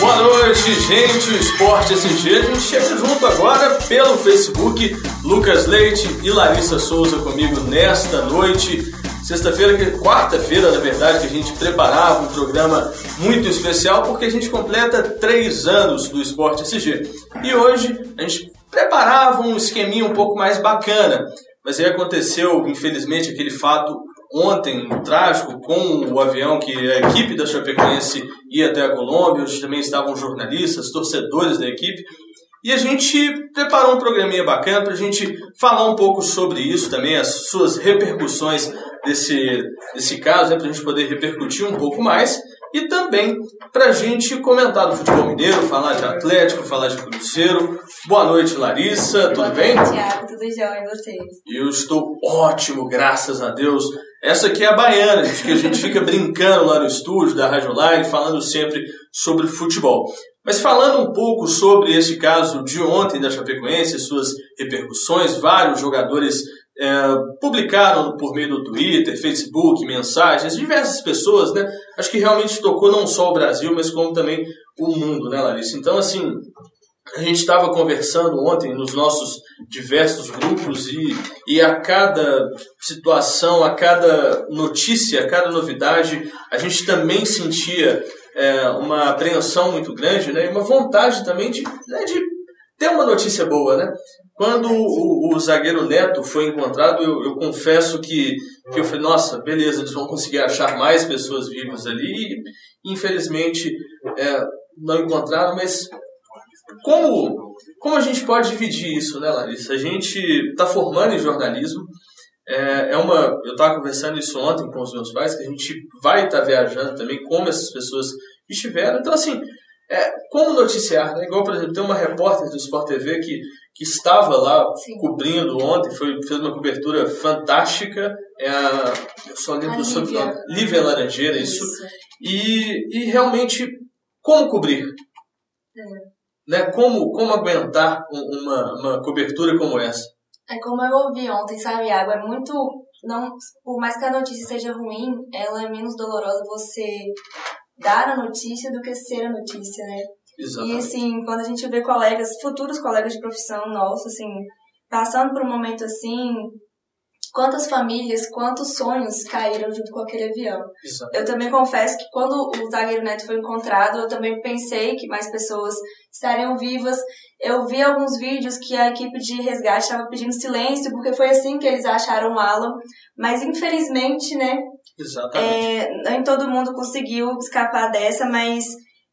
Boa noite, gente. O Esporte SG. A gente chega junto agora pelo Facebook. Lucas Leite e Larissa Souza comigo nesta noite. Sexta-feira, quarta-feira, na verdade, que a gente preparava um programa muito especial porque a gente completa três anos do Esporte SG. E hoje a gente preparava um esqueminha um pouco mais bacana. Mas aí aconteceu, infelizmente, aquele fato ontem, trágico, com o avião que a equipe da Chapecoense ia até a Colômbia, onde também estavam jornalistas, torcedores da equipe. E a gente preparou um programinha bacana para a gente falar um pouco sobre isso também, as suas repercussões desse, desse caso, né, para a gente poder repercutir um pouco mais. E também para a gente comentar do futebol mineiro, falar de Atlético, falar de Cruzeiro. Boa noite, Larissa, tudo Boa bem? noite, Thiago, tudo jóia e vocês? Eu estou ótimo, graças a Deus. Essa aqui é a Baiana, gente, que a gente fica brincando lá no estúdio da Rádio Online, falando sempre sobre futebol. Mas falando um pouco sobre esse caso de ontem da Chapecoense, suas repercussões, vários jogadores é, publicaram por meio do Twitter, Facebook, mensagens, diversas pessoas, né? Acho que realmente tocou não só o Brasil, mas como também o mundo, né, Larissa? Então, assim, a gente estava conversando ontem nos nossos diversos grupos e, e a cada situação, a cada notícia, a cada novidade, a gente também sentia é, uma apreensão muito grande né, e uma vontade também de, né, de ter uma notícia boa. Né? Quando o, o zagueiro Neto foi encontrado, eu, eu, confesso que, que eu falei, nossa, beleza, eles vão conseguir achar mais pessoas vivas ali. E, infelizmente, é, não encontraram, mas como, como a gente pode dividir isso, né, Larissa? A gente está formando em jornalismo. É, é uma, eu estava conversando isso ontem com os meus pais, que a gente vai estar tá viajando também, como essas pessoas estiveram. Então, assim, é, como noticiar, né? Igual, por exemplo, tem uma repórter do Sport TV que, que estava lá Sim. cobrindo ontem, foi, fez uma cobertura fantástica. É a, eu só lembro do sobrenome. Lívia Laranjeira, isso. isso. E, e realmente, como cobrir? É né? Como, como aguentar uma, uma cobertura como essa? É como eu ouvi ontem, sabe, Água? É muito. Não, por mais que a notícia seja ruim, ela é menos dolorosa você dar a notícia do que ser a notícia, né? Exatamente. E assim, quando a gente vê colegas, futuros colegas de profissão nossos, assim, passando por um momento assim, quantas famílias, quantos sonhos caíram junto com aquele avião. Exato. Eu também confesso que quando o zagueiro Neto foi encontrado, eu também pensei que mais pessoas estariam vivas. Eu vi alguns vídeos que a equipe de resgate estava pedindo silêncio, porque foi assim que eles acharam o Alan. Mas infelizmente, né? Exatamente. É, nem todo mundo conseguiu escapar dessa, mas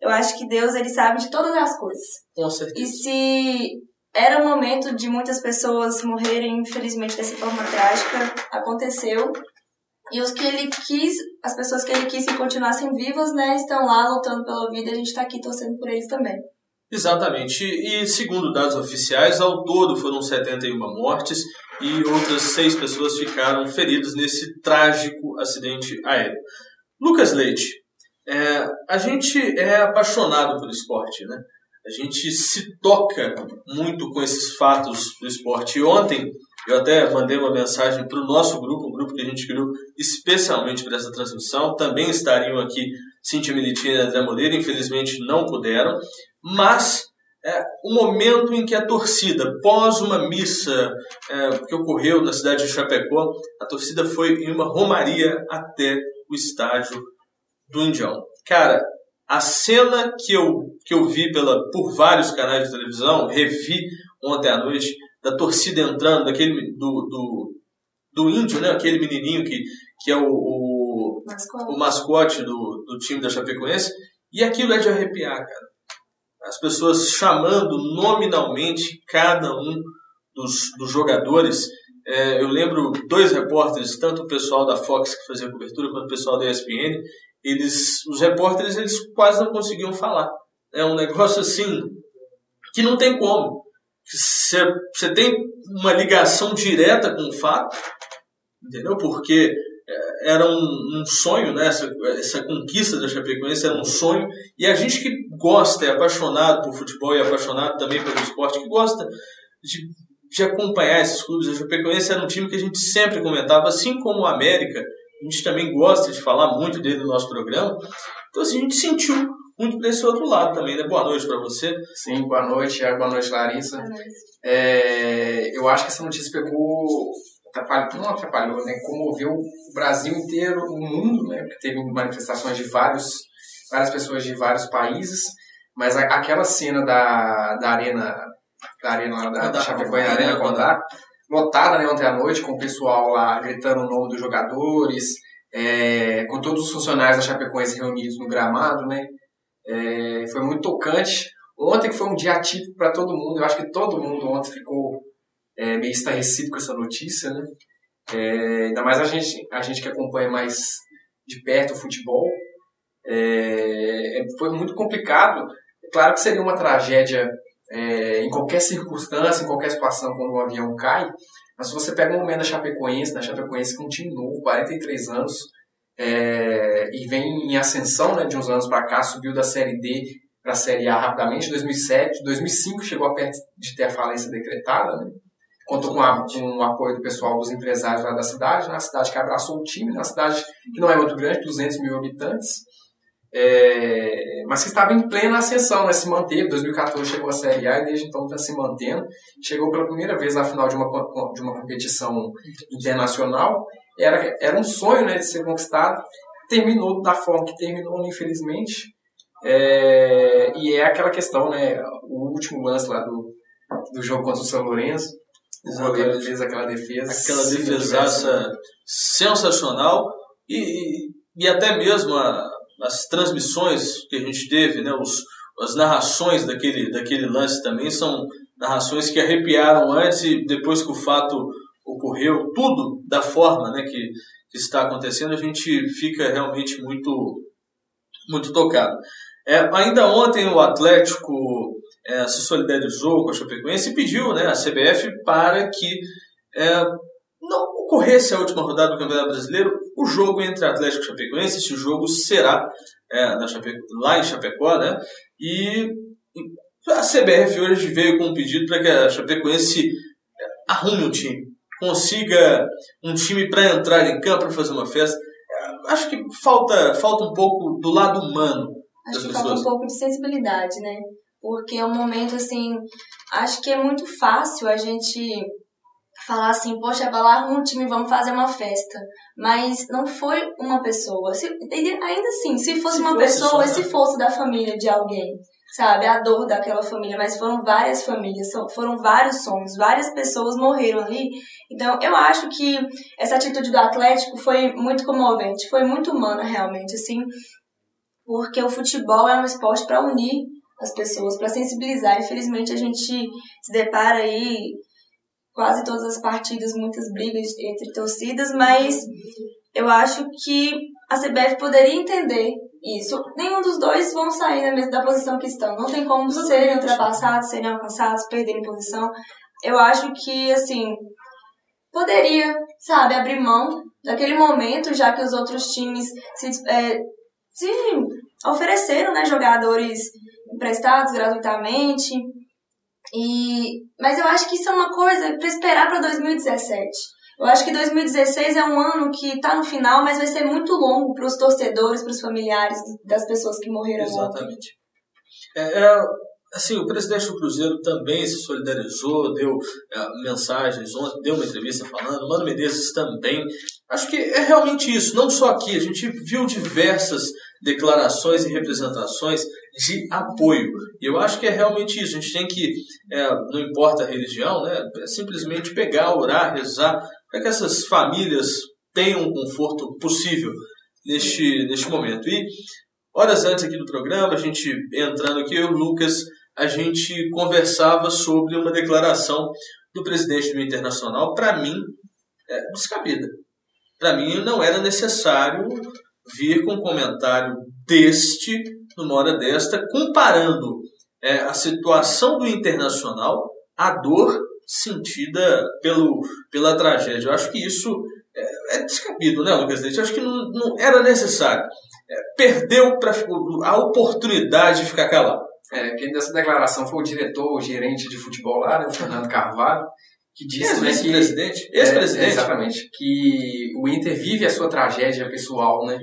eu acho que Deus ele sabe de todas as coisas. Com certeza. E se era o momento de muitas pessoas morrerem, infelizmente, dessa forma trágica. Aconteceu. E os que ele quis, as pessoas que ele quis que continuassem vivas, né, estão lá lutando pela vida e a gente está aqui torcendo por eles também. Exatamente. E segundo dados oficiais, ao todo foram 71 mortes e outras seis pessoas ficaram feridas nesse trágico acidente aéreo. Lucas Leite, é, a gente é apaixonado pelo esporte, né? A gente se toca muito com esses fatos do esporte. E ontem eu até mandei uma mensagem para o nosso grupo, um grupo que a gente criou especialmente para essa transmissão. Também estariam aqui Cintia Militina e André Moreira, infelizmente não puderam, mas é, o momento em que a torcida, pós uma missa é, que ocorreu na cidade de Chapecó, a torcida foi em uma romaria até o estádio do Indião. Cara, a cena que eu, que eu vi pela, por vários canais de televisão, revi ontem à noite, da torcida entrando, daquele, do, do, do índio, né? aquele menininho que, que é o, o mascote, o mascote do, do time da Chapecoense, e aquilo é de arrepiar, cara. As pessoas chamando nominalmente cada um dos, dos jogadores. É, eu lembro dois repórteres, tanto o pessoal da Fox que fazia cobertura, quanto o pessoal da ESPN, eles, os repórteres eles quase não conseguiam falar. É um negócio assim que não tem como. Você tem uma ligação direta com o fato, entendeu? Porque é, era um, um sonho, né? Essa, essa, conquista da Chapecoense era um sonho. E a gente que gosta, é apaixonado por futebol e é apaixonado também pelo esporte, que gosta de, de acompanhar esses clubes. A Chapecoense era um time que a gente sempre comentava, assim como o América a gente também gosta de falar muito dele no nosso programa. Então, assim, a gente sentiu muito desse outro lado também, né? Boa noite para você. Sim, boa noite, boa noite, Larissa. Boa noite. É, eu acho que essa notícia pegou, atrapalhou, não atrapalhou, né? Comoveu o Brasil inteiro, o mundo, né? Porque teve manifestações de vários, várias pessoas de vários países, mas a, aquela cena da, da arena, da arena da, da Chapecoense, Arena Condá, lotada né, ontem à noite, com o pessoal lá gritando o nome dos jogadores, é, com todos os funcionários da Chapecoense reunidos no gramado, né? É, foi muito tocante. Ontem que foi um dia atípico para todo mundo, eu acho que todo mundo ontem ficou é, meio estarrecido com essa notícia, né? É, ainda mais a gente, a gente que acompanha mais de perto o futebol. É, é foi muito complicado. Claro que seria uma tragédia é, em qualquer circunstância, em qualquer situação, quando um avião cai, mas se você pega um momento da Chapecoense, da Chapecoense que é um time novo, 43 anos, é, e vem em ascensão né, de uns anos para cá, subiu da Série D para a Série A rapidamente, 2007, 2005 chegou a perto de ter a falência decretada, né? contou com, a, com o apoio do pessoal dos empresários lá da cidade, na cidade que abraçou o time, na cidade que não é muito grande, 200 mil habitantes, é, mas que estava em plena ascensão, né, se manteve. 2014 chegou a Série A e desde então está se mantendo. Chegou pela primeira vez à final de uma, de uma competição internacional. Era, era um sonho né, de ser conquistado. Terminou da forma que terminou, infelizmente. É, e é aquela questão, né? O último lance lá do, do jogo contra o São Lourenço. O goleiro fez aquela defesa. Aquela defesaça sensacional. E, e até mesmo a, as transmissões que a gente teve, né, os, as narrações daquele, daquele lance também são narrações que arrepiaram antes e depois que o fato ocorreu, tudo da forma né, que, que está acontecendo, a gente fica realmente muito, muito tocado. É, ainda ontem o Atlético é, se solidarizou com a Chapecoense e pediu né, a CBF para que é, não ocorresse a última rodada do Campeonato Brasileiro, o jogo entre Atlético e Chapecoense, esse jogo será é, na Chape... lá em Chapecó, né? E a CBF hoje veio com um pedido para que a Chapecoense é, arrume um time, consiga um time para entrar em campo, para fazer uma festa. É, acho que falta, falta um pouco do lado humano Acho que pessoas. falta um pouco de sensibilidade, né? Porque é um momento assim, acho que é muito fácil a gente falar assim, poxa, lá, um time, vamos fazer uma festa. Mas não foi uma pessoa. Se, ainda assim, se fosse se uma fosse pessoa, só, se fosse da família de alguém, sabe? A dor daquela família, mas foram várias famílias, foram vários sonhos, várias pessoas morreram ali. Então, eu acho que essa atitude do Atlético foi muito comovente, foi muito humana realmente, assim, porque o futebol é um esporte para unir as pessoas, para sensibilizar. Infelizmente, a gente se depara aí quase todas as partidas, muitas brigas entre torcidas, mas eu acho que a CBF poderia entender isso. Nenhum dos dois vão sair da posição que estão. Não tem como serem ultrapassados, serem alcançados, perderem posição. Eu acho que, assim, poderia, sabe, abrir mão daquele momento, já que os outros times se, é, se ofereceram, né, jogadores emprestados gratuitamente, e, mas eu acho que isso é uma coisa para esperar para 2017. Eu acho que 2016 é um ano que está no final, mas vai ser muito longo para os torcedores, para os familiares das pessoas que morreram. Exatamente. É, é, assim, o presidente do Cruzeiro também se solidarizou, deu é, mensagens, deu uma entrevista falando, Mano Menezes também. Acho que é realmente isso, não só aqui, a gente viu diversas declarações e representações de apoio. E eu acho que é realmente isso. A gente tem que, é, não importa a religião, né, é simplesmente pegar, orar, rezar, para que essas famílias tenham um conforto possível neste, neste momento. E horas antes aqui do programa, a gente entrando aqui, eu e o Lucas, a gente conversava sobre uma declaração do presidente do Internacional, para mim, é, descabida. Para mim, não era necessário vir com um comentário deste numa hora desta, comparando é, a situação do internacional à dor sentida pelo, pela tragédia. Eu acho que isso é, é descabido, né, Lucas Leite? Eu acho que não, não era necessário. É, perdeu pra, a oportunidade de ficar calado. É, quem dessa declaração foi o diretor, o gerente de futebol lá, né, o Fernando Carvalho. que disse né, que Ex-presidente? Ex-presidente. É, exatamente. Que o Inter vive a sua tragédia pessoal, né?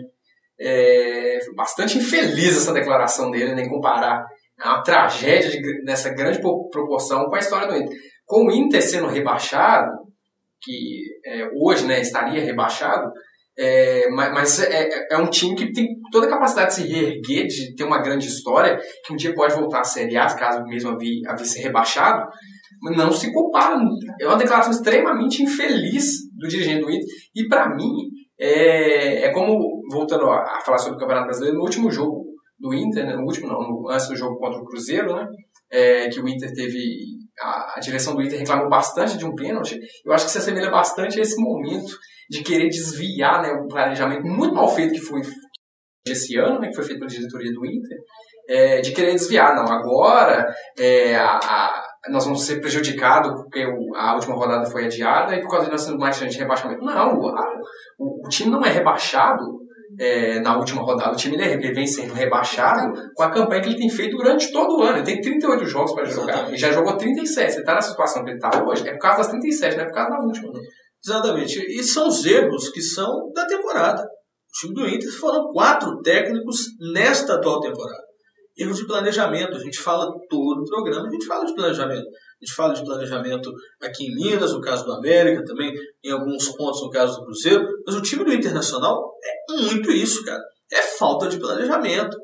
É, bastante infeliz essa declaração dele, nem comparar uma tragédia de, nessa grande proporção com a história do Inter. Com o Inter sendo rebaixado, que é, hoje né, estaria rebaixado, é, mas, mas é, é, um time que tem toda a capacidade de se reerguer, de ter uma grande história, que um dia pode voltar à Série A, caso mesmo havia, havia ser rebaixado, mas não se compara. É uma declaração extremamente infeliz do dirigente do Inter. E para mim, é, é como, voltando a falar sobre o Campeonato Brasileiro, no último jogo do Inter, né, no último não, no, antes do jogo contra o Cruzeiro, né, é, que o Inter teve, a, a, direção do Inter reclamou bastante de um pênalti, eu acho que se assemelha bastante a esse momento de querer desviar né, o planejamento muito mal feito que foi esse ano, né, que foi feito pela diretoria do Inter, é, de querer desviar, não, agora é, a, a nós vamos ser prejudicados porque a última rodada foi adiada e por causa de nós sendo mais de rebaixamento. Não, o, o, time não é rebaixado é, na última rodada. O time ele vem sendo rebaixado com a campanha que ele tem feito durante todo o ano. Ele tem 38 jogos para jogar. Ele já jogou 37. Você está na situação que ele está hoje, é por causa das 37, não é por causa da última. Né? Exatamente. E são os erros que são da temporada. O time do Inter foram quatro técnicos nesta atual temporada erros de planejamento. A gente fala todo o programa, a gente fala de planejamento. A gente fala de planejamento aqui em Minas, no caso do América, também em alguns pontos no caso do Cruzeiro. Mas o time do Internacional é muito isso, cara. É falta de planejamento.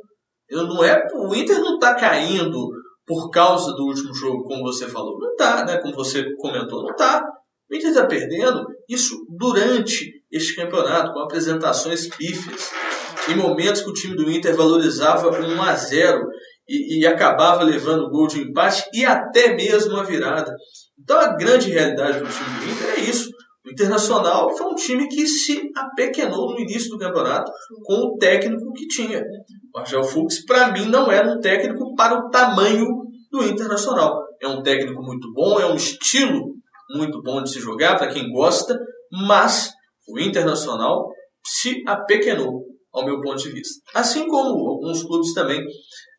Não é, o Inter não está caindo por causa do último jogo, como você falou. Não está, né? Como você comentou, não está. O Inter está perdendo isso durante este campeonato, com apresentações pífias em momentos que o time do Inter valorizava 1 a 0 e, e acabava levando gol de empate e até mesmo a virada. Então a grande realidade do time do Inter é isso. O Internacional foi um time que se apequenou no início do campeonato com o técnico que tinha. O Argel Fux, para mim, não era um técnico para o tamanho do Internacional. É um técnico muito bom, é um estilo muito bom de se jogar para quem gosta, mas o Internacional se apequenou ao meu ponto de vista. Assim como alguns clubes também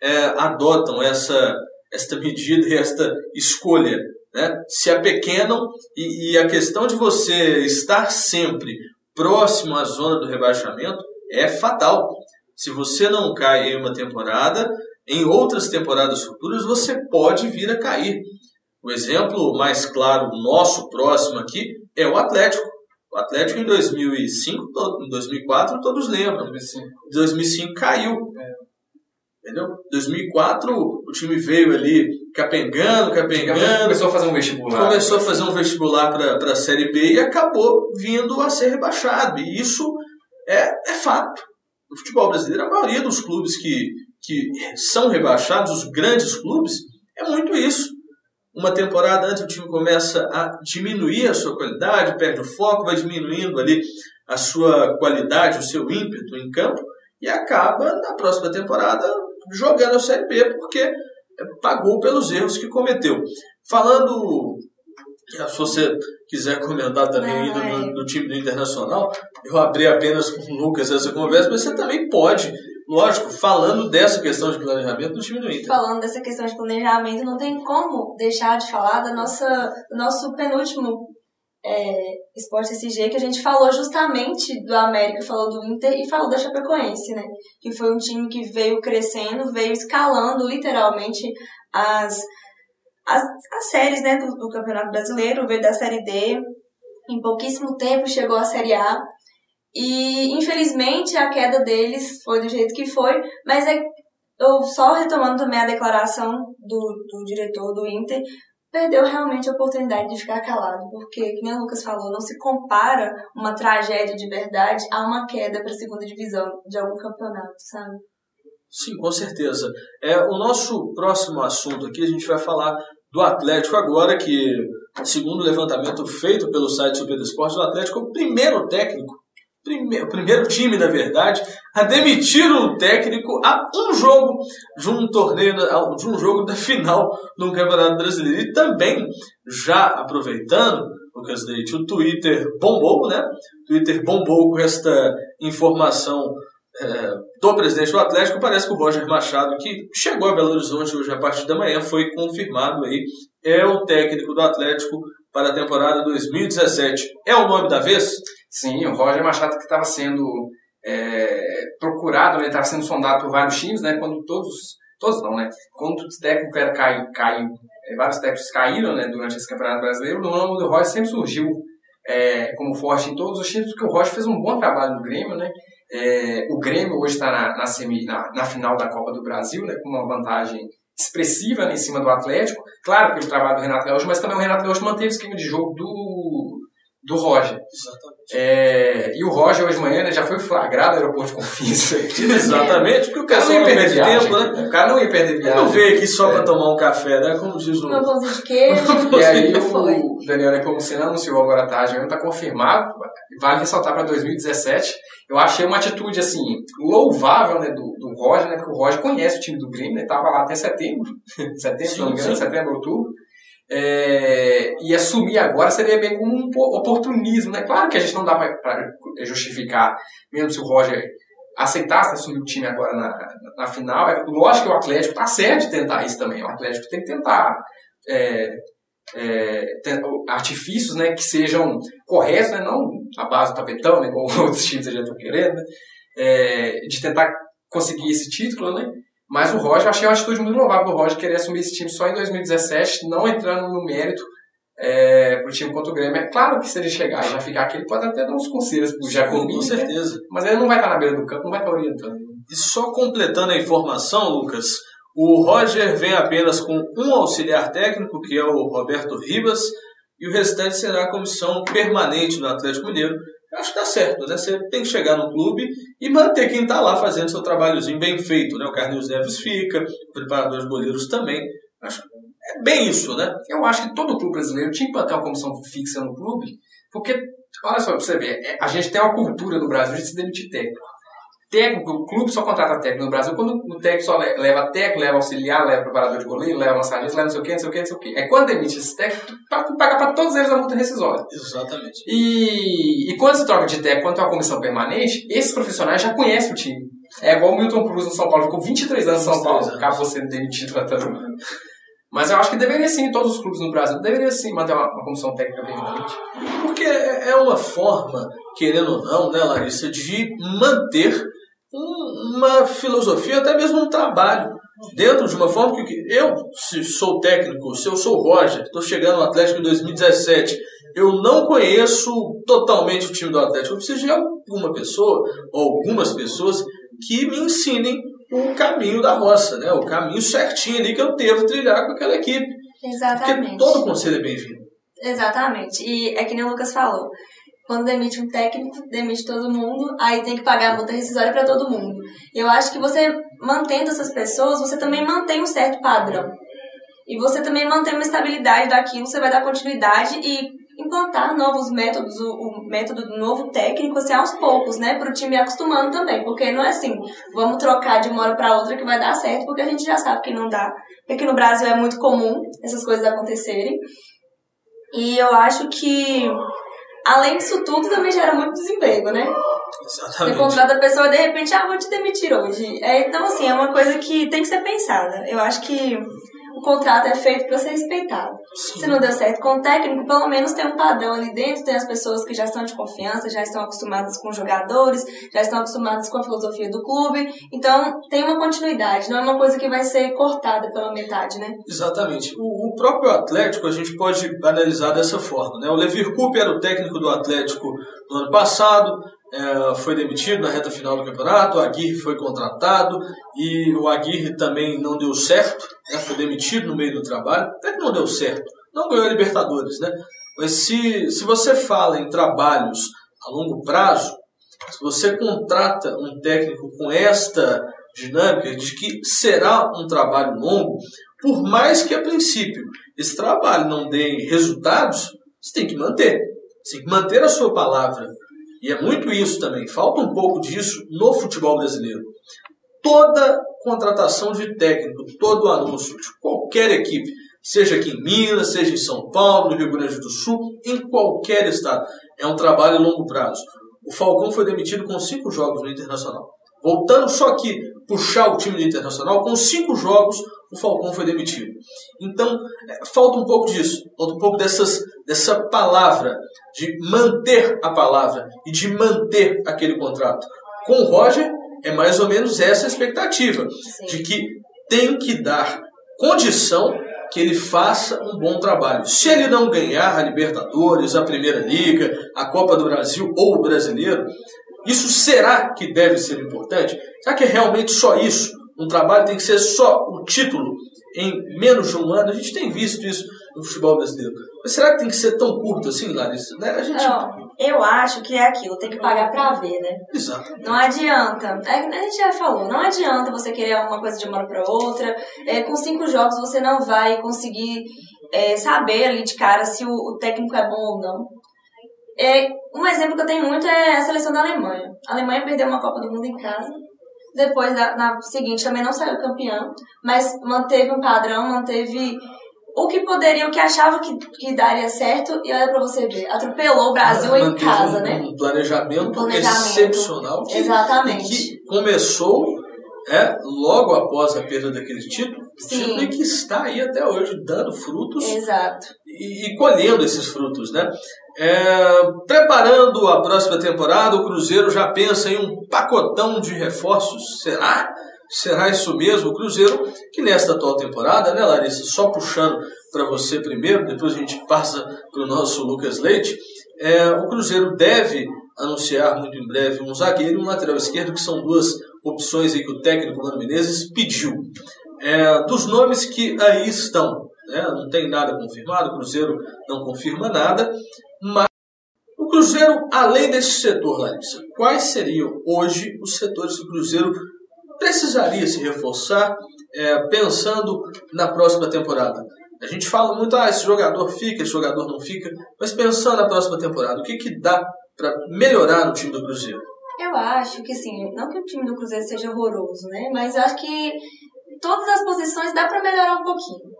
é, adotam essa, esta medida e esta escolha. Né? Se apequenam e, e a questão de você estar sempre próximo à zona do rebaixamento é fatal. Se você não cai em uma temporada, em outras temporadas futuras você pode vir a cair. O exemplo mais claro, nosso próximo aqui, é o Atlético. O Atlético em 2005, em 2004, todos lembram. 2005, 2005 caiu. É. Entendeu? 2004 o time veio ali capengando, capengando. Começou a fazer um vestibular. Começou a fazer um vestibular para a Série B e acabou vindo a ser rebaixado. E isso é, é fato. No futebol brasileiro, a maioria dos clubes que, que são rebaixados, os grandes clubes, é muito isso uma temporada antes o time começa a diminuir a sua qualidade, perde o foco, vai diminuindo ali a sua qualidade, o seu ímpeto em campo e acaba na próxima temporada jogando a Série B porque pagou pelos erros que cometeu. Falando, se você quiser comentar também ainda do, do time do Internacional, eu abri apenas com o Lucas essa conversa, mas você também pode lógico, falando dessa questão de planejamento do time do Inter. Falando dessa questão de planejamento, não tem como deixar de falar da nossa, do nosso penúltimo é, Esporte SG, que a gente falou justamente do América, falou do Inter e falou da Chapecoense, né? Que foi um time que veio crescendo, veio escalando literalmente as, as, as séries né, do, do Campeonato Brasileiro, veio da Série D, em pouquíssimo tempo chegou à Série A e infelizmente a queda deles foi do jeito que foi, mas é, eu só retomando também a declaração do, do diretor do Inter, perdeu realmente a oportunidade de ficar calado, porque, como o Lucas falou, não se compara uma tragédia de verdade a uma queda para a segunda divisão de algum campeonato, sabe? Sim, com certeza. É, o nosso próximo assunto aqui, a gente vai falar do Atlético agora, que, segundo o levantamento feito pelo site Super Esporte, o Atlético é o primeiro técnico o primeiro time, na verdade, a demitir o técnico a um jogo de um torneio, de um jogo da final no Campeonato Brasileiro. E também, já aproveitando, Lucas Leite, o Twitter bombou, né? O Twitter bombou com esta informação é, do presidente do Atlético. Parece que o Roger Machado, que chegou a Belo Horizonte hoje a partir da manhã, foi confirmado aí. É o técnico do Atlético para a temporada 2017. É o nome da vez? Sim, o Roger Machado que estava sendo é, procurado, ele estava sendo sondado por vários times, né? Quando todos, todos não, né? Quando os técnicos eram caiu, caiu é, vários técnicos caíram, né? Durante esse campeonato brasileiro, o nome do Roger sempre surgiu é, como forte em todos os times, porque o Roger fez um bom trabalho no Grêmio, né? É, o Grêmio hoje está na, na, na, na, final da Copa do Brasil, né, com uma vantagem expressiva né, em cima do Atlético. Claro, pelo trabalho do Renato Gaúcho, mas também o Renato Gaúcho manteve o esquema de jogo do, do Roger. Exatamente. É, e o Roger hoje de manhã né, já foi flagrado no aeroporto de Confins. Exatamente, porque o cara não ia perder tempo, viagem, né? O cara não ia perder viagem. Não veio aqui só É. para tomar um café, né? Como diz o. Uma pãozinho de queijo. E aí Foi. o Daniel Nepomuceno anunciou agora à tarde, está confirmado, vale ressaltar para 2017. Eu achei uma atitude assim, louvável né, do, do Roger, né, porque o Roger conhece o time do Grêmio, estava lá até setembro, setembro, se não me engano, sim. setembro, outubro. É, e assumir agora seria bem como um po- oportunismo, né? Claro que a gente não dá para justificar, mesmo se o Roger aceitasse assumir o time agora na, na, na final. É, lógico que o Atlético está certo de tentar isso também. O Atlético tem que tentar é, é, ten- artifícios né, que sejam corretos, né, não a base do tapetão, né, como outros times já estão querendo, né, é, de tentar conseguir esse título, né? Mas o Roger, eu achei uma atitude muito louvável do Roger querer assumir esse time só em 2017, não entrando no mérito é, pro time contra o Grêmio. É claro que se ele chegar e já ficar aqui, ele pode até dar uns conselhos pro Jacobinho, Com né? certeza. mas ele não vai estar na beira do campo, não vai estar orientando. E só completando a informação, Lucas, o Roger vem apenas com um auxiliar técnico, que é o Roberto Ribas, e o restante será a comissão permanente do Atlético Mineiro. Acho que tá certo, né? Você tem que chegar no clube e manter quem está lá fazendo seu trabalhozinho bem feito, né? O Carlinhos Neves fica, o preparador de goleiros também. Acho é bem isso, né? Eu acho que todo clube brasileiro tinha que manter uma comissão fixa no clube, porque, olha só, pra você ver, é, a gente tem uma cultura no Brasil de se demitir técnico. Técnico, o clube só contrata técnico no Brasil quando o técnico só le- leva técnico, leva auxiliar, leva preparador de goleiro, leva massagista, leva não sei o que, não sei o que, não sei o que. É quando demite esses técnicos, pra pagar para todos eles a multa rescisória. Exatamente. E, e quando se troca de técnico, quando tem uma comissão permanente, esses profissionais já conhecem o time. É igual o Milton Cruz no São Paulo, ficou 23 anos no São 23 Paulo, acabou sendo demitido tratando. Mas eu acho que deveria sim, todos os clubes no Brasil, deveria sim manter uma, uma comissão técnica permanente. Porque é é uma forma, querendo ou não, né, Larissa, de manter uma filosofia, até mesmo um trabalho, dentro de uma forma que eu, se sou técnico, se eu sou Roger, estou chegando no Atlético em 2017, eu não conheço totalmente o time do Atlético, eu preciso de alguma pessoa, ou algumas pessoas, que me ensinem o caminho da roça, né? o caminho certinho ali que eu devo trilhar com aquela equipe. Porque Exatamente. todo conselho é bem-vindo. Exatamente. E é que nem o Lucas falou. Quando demite um técnico, demite todo mundo, aí tem que pagar a multa rescisória para todo mundo. Eu acho que você, mantendo essas pessoas, você também mantém um certo padrão. E você também mantém uma estabilidade daquilo, você vai dar continuidade e implantar novos métodos, o, o método do novo técnico, assim, aos poucos, né? Para o time acostumando também. Porque não é assim, vamos trocar de uma hora para outra que vai dar certo, porque a gente já sabe que não dá. Porque aqui no Brasil é muito comum essas coisas acontecerem. E eu acho que, além disso tudo, também gera muito desemprego, né? Você Exatamente. contrata a pessoa de repente, ah, vou te demitir hoje. É, então, assim, é uma coisa que tem que ser pensada. Eu acho que o contrato é feito para ser respeitado. Se não deu certo com o técnico, pelo menos tem um padrão ali dentro, tem as pessoas que já estão de confiança, já estão acostumadas com os jogadores, já estão acostumadas com a filosofia do clube. Então, tem uma continuidade, não é uma coisa que vai ser cortada pela metade, né? Exatamente. O, o próprio Atlético a gente pode analisar dessa forma. Né? O Levir Coupe era o técnico do Atlético no ano passado, é, foi demitido na reta final do campeonato, o Aguirre foi contratado e o Aguirre também não deu certo, né? foi demitido no meio do trabalho, até que não deu certo, não ganhou a Libertadores. Né? Mas se, se você fala em trabalhos a longo prazo, se você contrata um técnico com esta dinâmica de que será um trabalho longo, por mais que a princípio esse trabalho não dê resultados, você tem que manter. Você tem que manter a sua palavra. E é muito isso também. Falta um pouco disso no futebol brasileiro. Toda contratação de técnico, todo anúncio de qualquer equipe, seja aqui em Minas, seja em São Paulo, no Rio Grande do Sul, em qualquer estado, é um trabalho a longo prazo. O Falcão foi demitido com cinco jogos no Internacional. Voltando só aqui, puxar o time do Internacional, com cinco jogos, o Falcão foi demitido. Então, é, falta um pouco disso, falta um pouco dessas dessa palavra, de manter a palavra e de manter aquele contrato. Com o Roger, é mais ou menos essa a expectativa, Sim. de que tem que dar condição que ele faça um bom trabalho. Se ele não ganhar a Libertadores, a Primeira Liga, a Copa do Brasil ou o Brasileiro, isso será que deve ser importante? Será que é realmente só isso? Um trabalho tem que ser só o título em menos de um ano? A gente tem visto isso no futebol brasileiro. Mas será que tem que ser tão curto assim, Larissa? Né? A gente... Não, eu acho que é aquilo, tem que pagar pra ver, né? Exato. Não adianta. É, a gente já falou, não adianta você querer uma coisa de uma hora pra outra. É, com cinco jogos você não vai conseguir é, saber ali de cara se o, o técnico é bom ou não. É, um exemplo que eu tenho muito é a seleção da Alemanha. A Alemanha perdeu uma Copa do Mundo em casa. Depois, na, na seguinte, também não saiu campeão, mas manteve um padrão, manteve o que poderia, o que achava que, que daria certo, e olha pra você ver, atropelou o Brasil em casa, um, né? Um planejamento, um planejamento excepcional que, Exatamente. que começou é, logo após a perda daquele título, Sim. e que está aí até hoje dando frutos. E, e colhendo esses frutos, né? É, preparando a próxima temporada, o Cruzeiro já pensa em um pacotão de reforços. Será? Será isso mesmo? O Cruzeiro, que nesta atual temporada, né, Larissa? Só puxando para você primeiro, depois a gente passa para o nosso Lucas Leite. É, o Cruzeiro deve anunciar muito em breve um zagueiro e um lateral esquerdo, que são duas opções aí que o técnico Mano Menezes pediu. É, dos nomes que aí estão, né, não tem nada confirmado, o Cruzeiro não confirma nada, mas o Cruzeiro, além desse setor, Larissa, quais seriam hoje os setores que o Cruzeiro precisaria se reforçar é, pensando na próxima temporada? A gente fala muito, ah, esse jogador fica, esse jogador não fica, mas pensando na próxima temporada, o que, que dá para melhorar no time do Cruzeiro? Eu acho que, assim, não que o time do Cruzeiro seja horroroso, né? Mas acho que todas as posições dá para melhorar um pouquinho.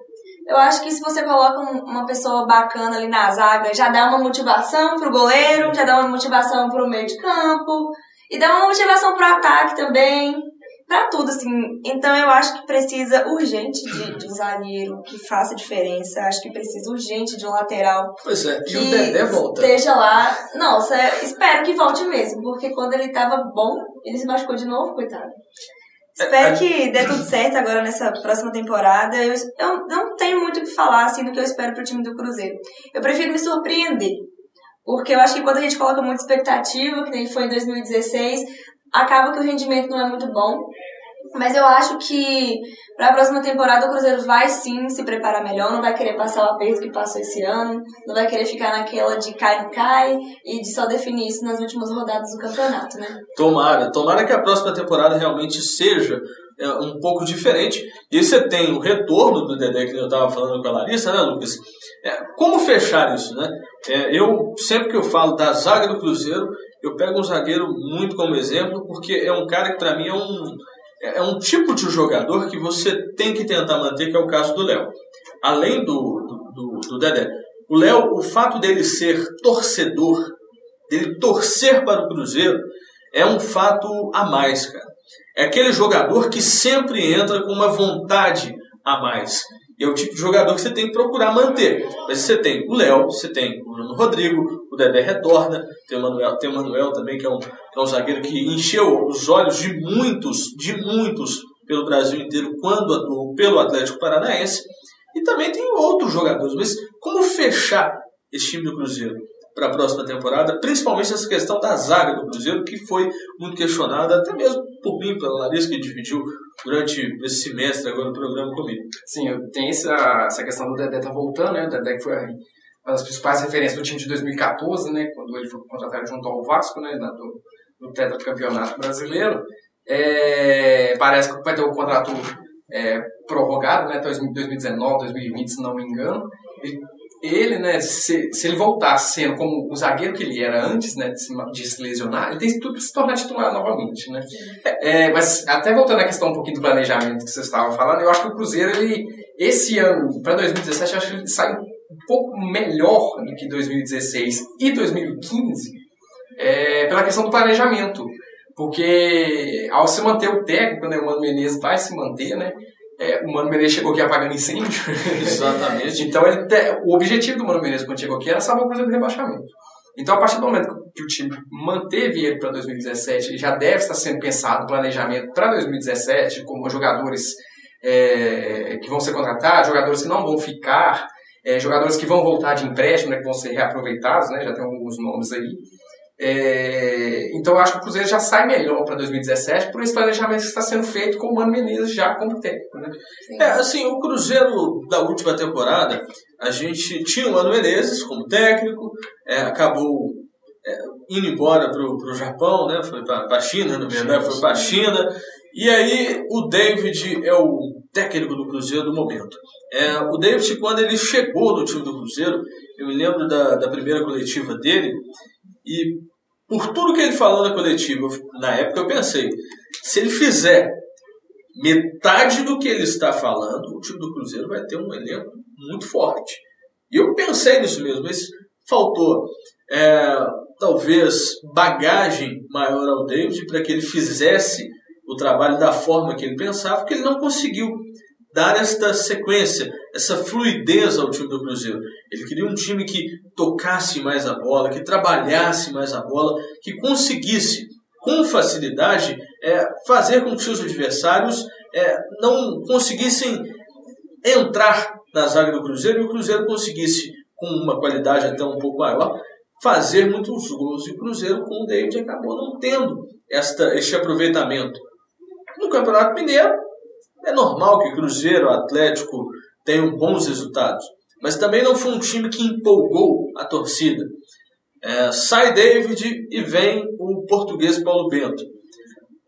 Eu acho que se você coloca uma pessoa bacana ali na zaga, já dá uma motivação pro goleiro, já dá uma motivação pro meio de campo, e dá uma motivação pro ataque também, para tudo, assim. Então eu acho que precisa urgente de, de um zagueiro que faça diferença. Acho que precisa urgente de um lateral. Pois é, e o Dedé volta. Esteja lá. Nossa, espero que volte mesmo, porque quando ele tava bom, ele se machucou de novo, coitado. Espero é, que dê tudo certo agora nessa próxima temporada. Eu, eu não tenho muito o que falar assim do que eu espero pro time do Cruzeiro. Eu prefiro me surpreender. Porque eu acho que quando a gente coloca muita expectativa, que nem foi em 2016, acaba que o rendimento não é muito bom. Mas eu acho que para a próxima temporada o Cruzeiro vai sim se preparar melhor, não vai querer passar o aperto que passou esse ano, não vai querer ficar naquela de cai cai e de só definir isso nas últimas rodadas do campeonato, né? Tomara, tomara que a próxima temporada realmente seja é, um pouco diferente. E você tem o retorno do Dedé que eu estava falando com a Larissa, né, Lucas? É, como fechar isso, né? É, eu sempre que eu falo da zaga do Cruzeiro, eu pego um zagueiro muito como exemplo, porque é um cara que para mim é um é, um tipo de jogador que você tem que tentar manter, que é o caso do Léo. Além do, do, do, do Dedé. O Léo, o fato dele ser torcedor, dele torcer para o Cruzeiro, é um fato a mais, cara. É aquele jogador que sempre entra com uma vontade a mais. E é o tipo de jogador que você tem que procurar manter. Mas você tem o Léo, você tem o Bruno Rodrigo, o Dedé retorna, tem o Manuel, tem o Manuel também, que é, um, que é um zagueiro que encheu os olhos de muitos, de muitos pelo Brasil inteiro quando atuou pelo Atlético Paranaense. E também tem outros jogadores. Mas como fechar esse time do Cruzeiro? para a próxima temporada, principalmente essa questão da zaga do Cruzeiro, que foi muito questionada, até mesmo por mim, pela Larissa, que dividiu durante esse semestre agora o programa comigo. Sim, tem essa, essa questão do Dedé tá voltando, né? O Dedé que foi uma das principais referências do time de 2014, né? Quando ele foi contratado junto ao Vasco, né? Do, do tetracampeonato brasileiro. É, parece que vai ter um contrato é, prorrogado, né? Até 2019, 2020, se não me engano. Ele ele, né, se, se ele voltasse sendo como o zagueiro que ele era antes, né, de se, de se lesionar, ele tem tudo para se tornar titular novamente, né. É, mas até voltando à questão um pouquinho do planejamento que você estava falando, eu acho que o Cruzeiro, ele, esse ano, para 2017, eu acho que ele sai um pouco melhor do que 2016 e 2015 é, pela questão do planejamento. Porque ao se manter o técnico, né, o Mano Menezes vai se manter, né, é, o Mano Menezes chegou aqui apagando incêndio. Exatamente. então, ele o objetivo do Mano Menezes quando chegou aqui era salvar o Cruzeiro do rebaixamento. Então, a partir do momento que o time manteve ele para 2017, já deve estar sendo pensado o planejamento para 2017, como jogadores é, que vão ser contratados, jogadores que não vão ficar, é, jogadores que vão voltar de empréstimo, né, que vão ser reaproveitados, né, já tem alguns nomes aí. É, então eu acho que o Cruzeiro já sai melhor para 2017 por esse planejamento que está sendo feito com o Mano Menezes já como técnico. Né? É, assim, o Cruzeiro da última temporada, a gente tinha o Mano Menezes como técnico, é, acabou é, indo embora para o Japão, né? foi para a China, na verdade, foi para a China. E aí o David é o técnico do Cruzeiro do momento. É, o David, quando ele chegou no time do Cruzeiro, eu me lembro da, da primeira coletiva dele, e por tudo que ele falou na coletiva, na época eu pensei, se ele fizer metade do que ele está falando, o time do Cruzeiro vai ter um elenco muito forte. E eu pensei nisso mesmo, mas faltou é, talvez bagagem maior ao David para que ele fizesse o trabalho da forma que ele pensava, porque ele não conseguiu dar esta sequência, essa fluidez ao time do Cruzeiro. Ele queria um time que tocasse mais a bola, que trabalhasse mais a bola, que conseguisse com facilidade é, fazer com que seus adversários é, não conseguissem entrar na zaga do Cruzeiro e o Cruzeiro conseguisse, com uma qualidade até um pouco maior, fazer muitos gols. E o Cruzeiro, com o David, acabou não tendo esta, este aproveitamento. No Campeonato Mineiro, é normal que Cruzeiro, Atlético tenham bons resultados, mas também não foi um time que empolgou a torcida. É, sai David e vem o português Paulo Bento.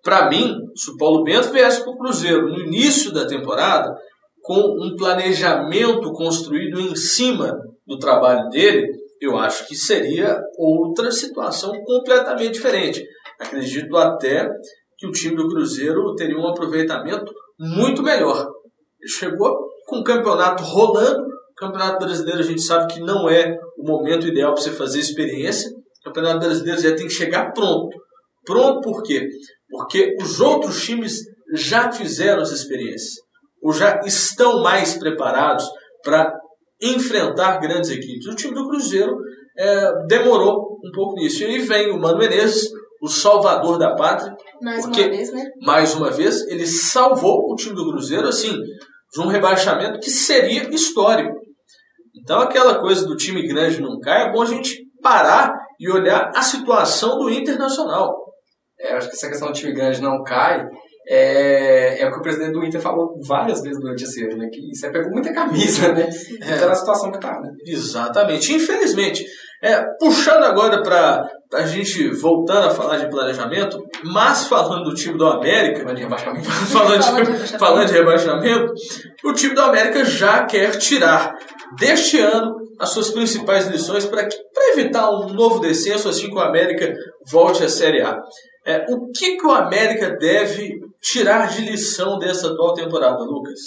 Para mim, se o Paulo Bento viesse para o Cruzeiro no início da temporada, com um planejamento construído em cima do trabalho dele, eu acho que seria outra situação completamente diferente. Acredito até que o time do Cruzeiro teria um aproveitamento muito melhor. Ele chegou com o campeonato rolando. O campeonato brasileiro a gente sabe que não é o momento ideal para você fazer experiência. O campeonato brasileiro já tem que chegar pronto. Pronto por quê? Porque os outros times já fizeram as experiências, ou já estão mais preparados para enfrentar grandes equipes. O time do Cruzeiro é, demorou um pouco nisso. E aí vem o Mano Menezes, o salvador da pátria. Mais porque, uma vez, né? Mais uma vez, ele salvou o time do Cruzeiro, assim, de um rebaixamento que seria histórico. Então, aquela coisa do time grande não cai, é bom a gente parar e olhar a situação do Internacional. É, acho que essa questão do time grande não cai é, é o que o presidente do Inter falou várias vezes durante esse ano, né? Que você pegou muita camisa, né? É. Então, a situação que tá, né? Exatamente. Infelizmente, é, puxando agora para a gente voltando a falar de planejamento, mas falando do time do América, falando de rebaixamento, falando, de, falando de rebaixamento, o time do América já quer tirar deste ano as suas principais lições para evitar um novo descenso assim que o América volte à Série A. É, o que, que o América deve tirar de lição dessa atual temporada, Lucas?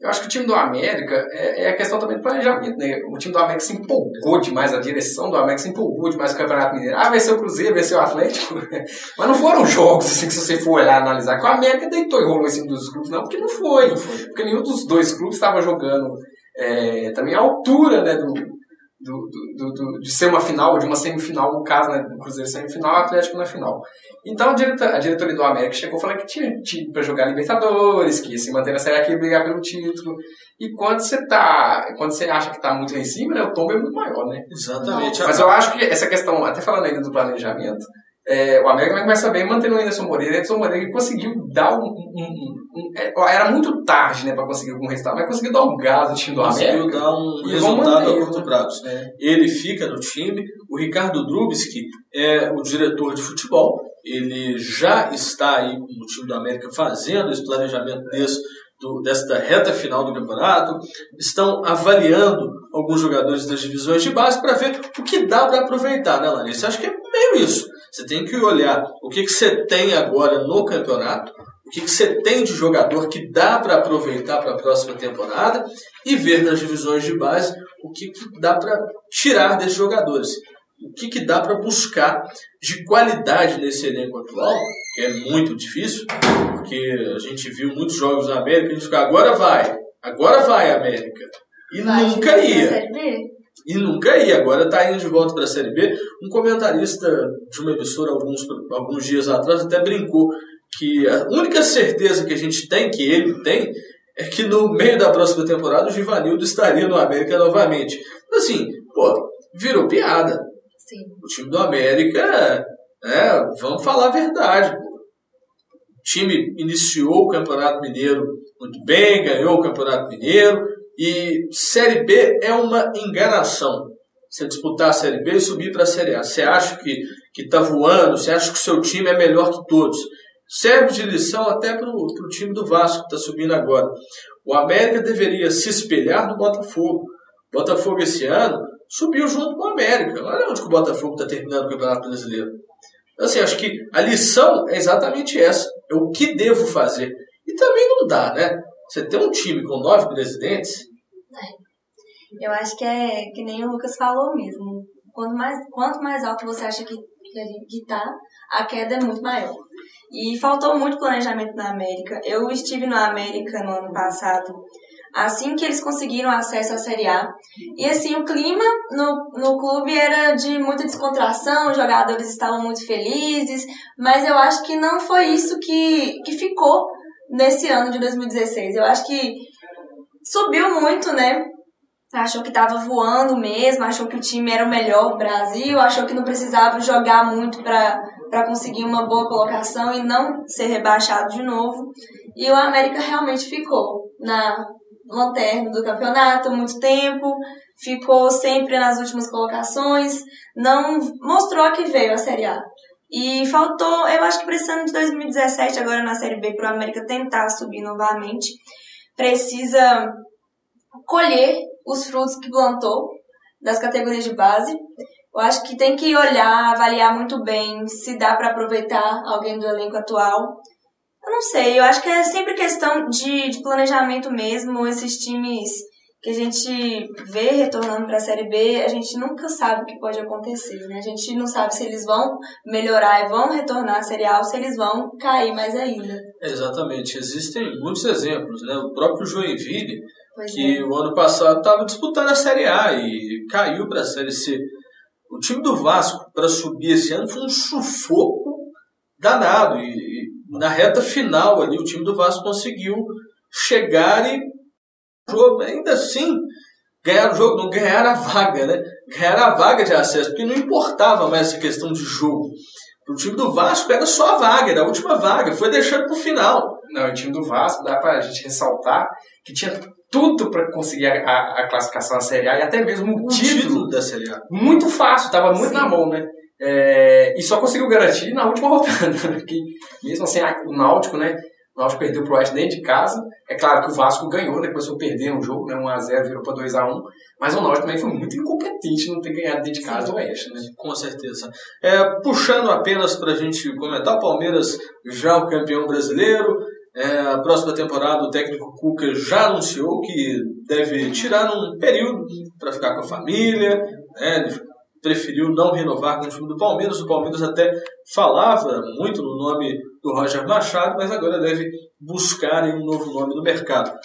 Eu acho que o time do América é, é, a questão também do planejamento, né? O time do América se empolgou demais, a direção do América se empolgou demais com o Campeonato Mineiro. Ah, vai ser o Cruzeiro, vai ser o Atlético. Mas não foram jogos, assim, que se você for olhar analisar, que o América deitou e rolou em cima dos clubes, não, porque não foi. Não foi. Porque nenhum dos dois clubes estava jogando é, também a altura, né, do, do, do, do, de ser uma final, de uma semifinal, no caso, né, do Cruzeiro semifinal, Atlético na final. Então a, diretoria, a diretoria do América chegou falando que tinha time para jogar Libertadores, que ia se manter na Série A, e brigar pelo título. E quando você tá, quando você acha que tá muito lá em cima, né, o tombo é muito maior, né? Exatamente. Mas eu acho que essa questão, até falando ainda do planejamento, é, o América vai começar bem mantendo o Anderson Moreira. O Anderson Moreira conseguiu dar um, um, um, é, era muito tarde né, para conseguir algum resultado, mas conseguiu dar um gás no time do América. Conseguiu dar um resultado a curto prazo. É. Ele fica no time. O Ricardo Drubski é o diretor de futebol. Ele já está aí no time do América fazendo esse planejamento desse, do, desta reta final do campeonato. Estão avaliando alguns jogadores das divisões de base para ver o que dá para aproveitar, né, Larissa? Acho que é meio isso. Você tem que olhar o que, que você tem agora no campeonato, o que, que você tem de jogador que dá para aproveitar para a próxima temporada e ver nas divisões de base o que, que dá para tirar desses jogadores. o que, que dá para buscar de qualidade nesse elenco atual, que é muito difícil, porque a gente viu muitos jogos na América, a gente fica, agora vai, agora vai América. E vai, nunca ia. E nunca ia, agora está indo de volta para a Série B. Um comentarista de uma emissora alguns, alguns dias atrás até brincou que a única certeza que a gente tem, que ele tem, é que no meio da próxima temporada o Givanildo estaria no América novamente. Assim, pô, virou piada. Sim. O time do América, é, vamos falar a verdade. O time iniciou o Campeonato Mineiro muito bem, ganhou o Campeonato Mineiro, e Série B é uma enganação. Você disputar a Série B e subir para a Série A. Você acha que está voando, você acha que o seu time é melhor que todos. Serve de lição até para o time do Vasco que está subindo agora. O América deveria se espelhar no Botafogo. O Botafogo esse ano subiu junto com o América. Olha onde o Botafogo está terminando o Campeonato Brasileiro. Então, assim, acho que a lição é exatamente essa. É o que devo fazer. E também não dá, né? Você tem um time com nove presidentes. Eu acho que é que nem o Lucas falou mesmo. Quanto mais, quanto mais alto você acha que, que, tá, a queda é muito maior. E faltou muito planejamento na América. Eu estive na América no ano passado, assim que eles conseguiram acesso à Série A. E assim, o clima no, no clube era de muita descontração, os jogadores estavam muito felizes, mas eu acho que não foi isso que, que ficou nesse ano de 2016. Eu acho que subiu muito, né? Achou que estava voando mesmo, achou que o time era o melhor do Brasil, achou que não precisava jogar muito para para conseguir uma boa colocação e não ser rebaixado de novo. E o América realmente ficou na lanterna do campeonato muito tempo, ficou sempre nas últimas colocações, não mostrou que veio a Série A. E faltou, eu acho que precisando de 2017, agora na Série B, para o América tentar subir novamente, precisa colher os frutos que plantou das categorias de base eu acho que tem que olhar, avaliar muito bem se dá para aproveitar alguém do elenco atual. Eu não sei, eu acho que é sempre questão de, de planejamento mesmo. Esses times que a gente vê retornando para a Série B, a gente nunca sabe o que pode acontecer, né? A gente não sabe se eles vão melhorar e vão retornar à Série A ou se eles vão cair mais ainda. Exatamente, existem muitos exemplos, né? O próprio Joinville, pois que é. o ano passado estava disputando a Série A e caiu para a Série C. O time do Vasco, para subir esse ano, foi um sufoco danado. E, e, na reta final ali, o time do Vasco conseguiu chegar e jogo, ainda assim ganhar o jogo, não ganhar a vaga, né? Ganhar a vaga de acesso, porque não importava mais essa questão de jogo. O time do Vasco era só a vaga, era a última vaga, foi deixando para o final. Não, o time do Vasco, dá para a gente ressaltar que tinha tudo para conseguir a, a, classificação da Série A e até mesmo o, título, título, da Série A. Muito fácil, estava muito Sim. na mão, né? É, e só conseguiu garantir na última rodada, porque mesmo assim o Náutico, né? O Náutico perdeu pro Oeste dentro de casa. É claro que o Vasco ganhou, depois foi perder um jogo, né? 1x0 virou para 2x1. Mas o Náutico também foi muito incompetente não ter ganhado dentro de casa do Oeste, né? Com certeza. É, puxando apenas para a gente comentar, o Palmeiras já o campeão brasileiro, é, a próxima temporada o técnico Cuca já anunciou que deve tirar um período para ficar com a família. Né? Ele preferiu não renovar com o time do Palmeiras. O Palmeiras até falava muito no nome do Roger Machado, mas agora deve buscar um novo nome no mercado.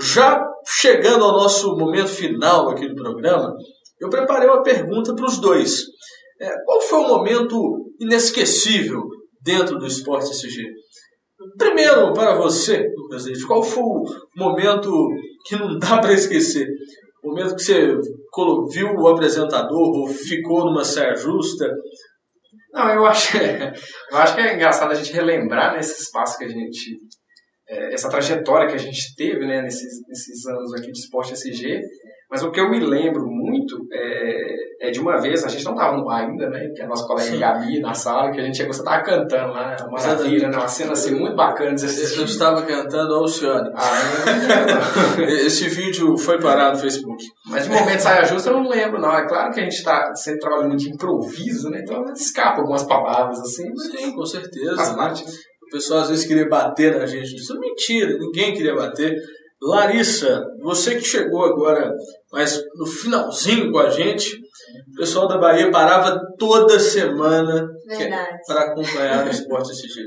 Já chegando ao nosso momento final aqui do programa, eu preparei uma pergunta para os dois. É, qual foi o momento inesquecível dentro do Esporte SG? Primeiro, para você, Lucas Leite, qual foi o momento que não dá para esquecer? O momento que você viu o apresentador ou ficou numa saia justa? Não, eu acho, eu acho que é engraçado a gente relembrar nesse espaço que a gente. É, essa trajetória que a gente teve né, nesses, nesses anos aqui de esporte SG mas o que eu me lembro muito é, é de uma vez, a gente não estava no ar ainda, né? Que a nossa colega Sim. Gabi na sala, que a gente chegou, você estava cantando lá, uma maravilha, né? Uma cena assim muito bacana assistir. Eu estava cantando Alcione. Ah, Esse vídeo foi parado no Facebook. Mas de momento saia justa eu não lembro, não. É claro que a gente está sempre trabalhando de improviso, né? Então escapa algumas palavras assim. Sim, com certeza. Faz parte. O pessoal às vezes queria bater na gente. Isso é mentira, ninguém queria bater. Larissa, você que chegou agora, mas no finalzinho com a gente, o pessoal da Bahia parava toda semana Verdade. para acompanhar o esporte SG.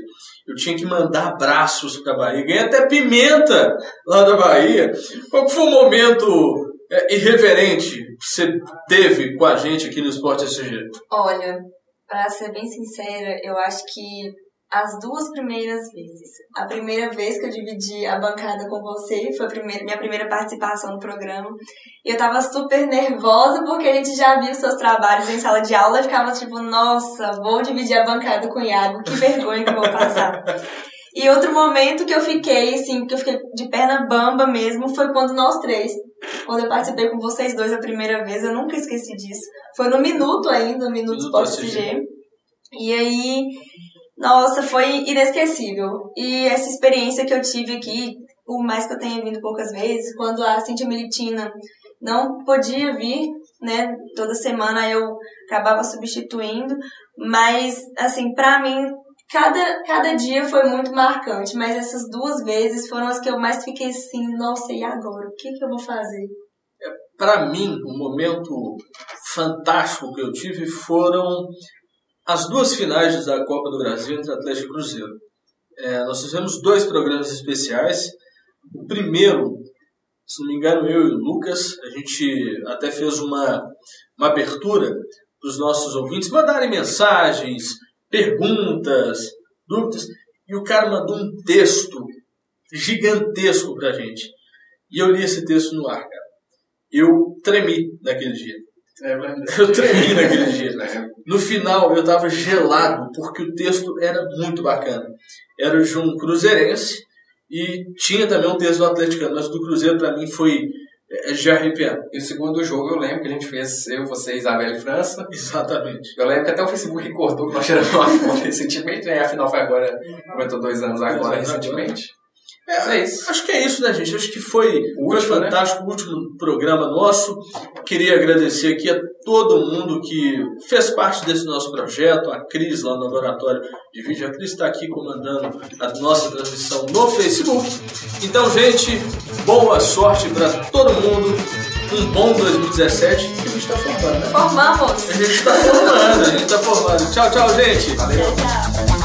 Eu tinha que mandar abraços para a Bahia. Ganhei até pimenta lá da Bahia. Qual foi o momento é, irreverente que você teve com a gente aqui no Esporte SG? Olha, para ser bem sincera, eu acho que as duas primeiras vezes. A primeira vez que eu dividi a bancada com você, foi a primeira, minha primeira participação no programa. E eu tava super nervosa porque a gente já viu seus trabalhos em sala de aula. Eu ficava tipo, nossa, vou dividir a bancada com o Iago, que vergonha que eu vou passar. E outro momento que eu fiquei, assim, que eu fiquei de perna bamba mesmo, foi quando nós três, quando eu participei com vocês dois a primeira vez, eu nunca esqueci disso. Foi no Minuto ainda, no Minuto Sport CG. E aí, nossa, foi inesquecível. E essa experiência que eu tive aqui, por mais que eu tenha vindo poucas vezes, quando a Cintia Militina não podia vir, né, toda semana eu acabava substituindo, mas, assim, pra mim, cada, cada dia foi muito marcante, mas essas duas vezes foram as que eu mais fiquei assim, nossa, e agora? O que, que eu vou fazer? Para mim, um momento fantástico que eu tive foram as duas finais da Copa do Brasil entre Atlético e Cruzeiro. É, nós fizemos dois programas especiais. O primeiro, se não me engano, eu e o Lucas, a gente até fez uma, uma abertura para os nossos ouvintes mandarem mensagens, perguntas, dúvidas, e o cara mandou um texto gigantesco pra gente. E eu li esse texto no ar, cara. Eu tremi naquele dia. É Eu tremi naquele dia. No final, eu tava gelado, porque o texto era muito bacana. Era de um cruzeirense e tinha também um texto do atleticano, mas do Cruzeiro, para mim, foi é, de arrepiar. E o segundo jogo eu lembro que a gente fez, eu, você, Isabela e França. Exatamente. Eu lembro que até o Facebook recordou que nós tiramos uma foto recentemente, né? Afinal foi agora, completou dois anos agora, recentemente. É, É isso. Acho que é isso, né, gente? Acho que foi, O foi último, né? fantástico o último programa nosso. Queria agradecer aqui a todo mundo que fez parte desse nosso projeto, a Cris lá no Laboratório de Vídeo. A Cris está aqui comandando a nossa transmissão no Facebook. Então, gente, boa sorte para todo mundo. Um bom 2017 que a gente está formando, né? Formamos! A gente está formando, a gente está formando. Tchau, tchau, gente. Valeu. Tchau, tchau.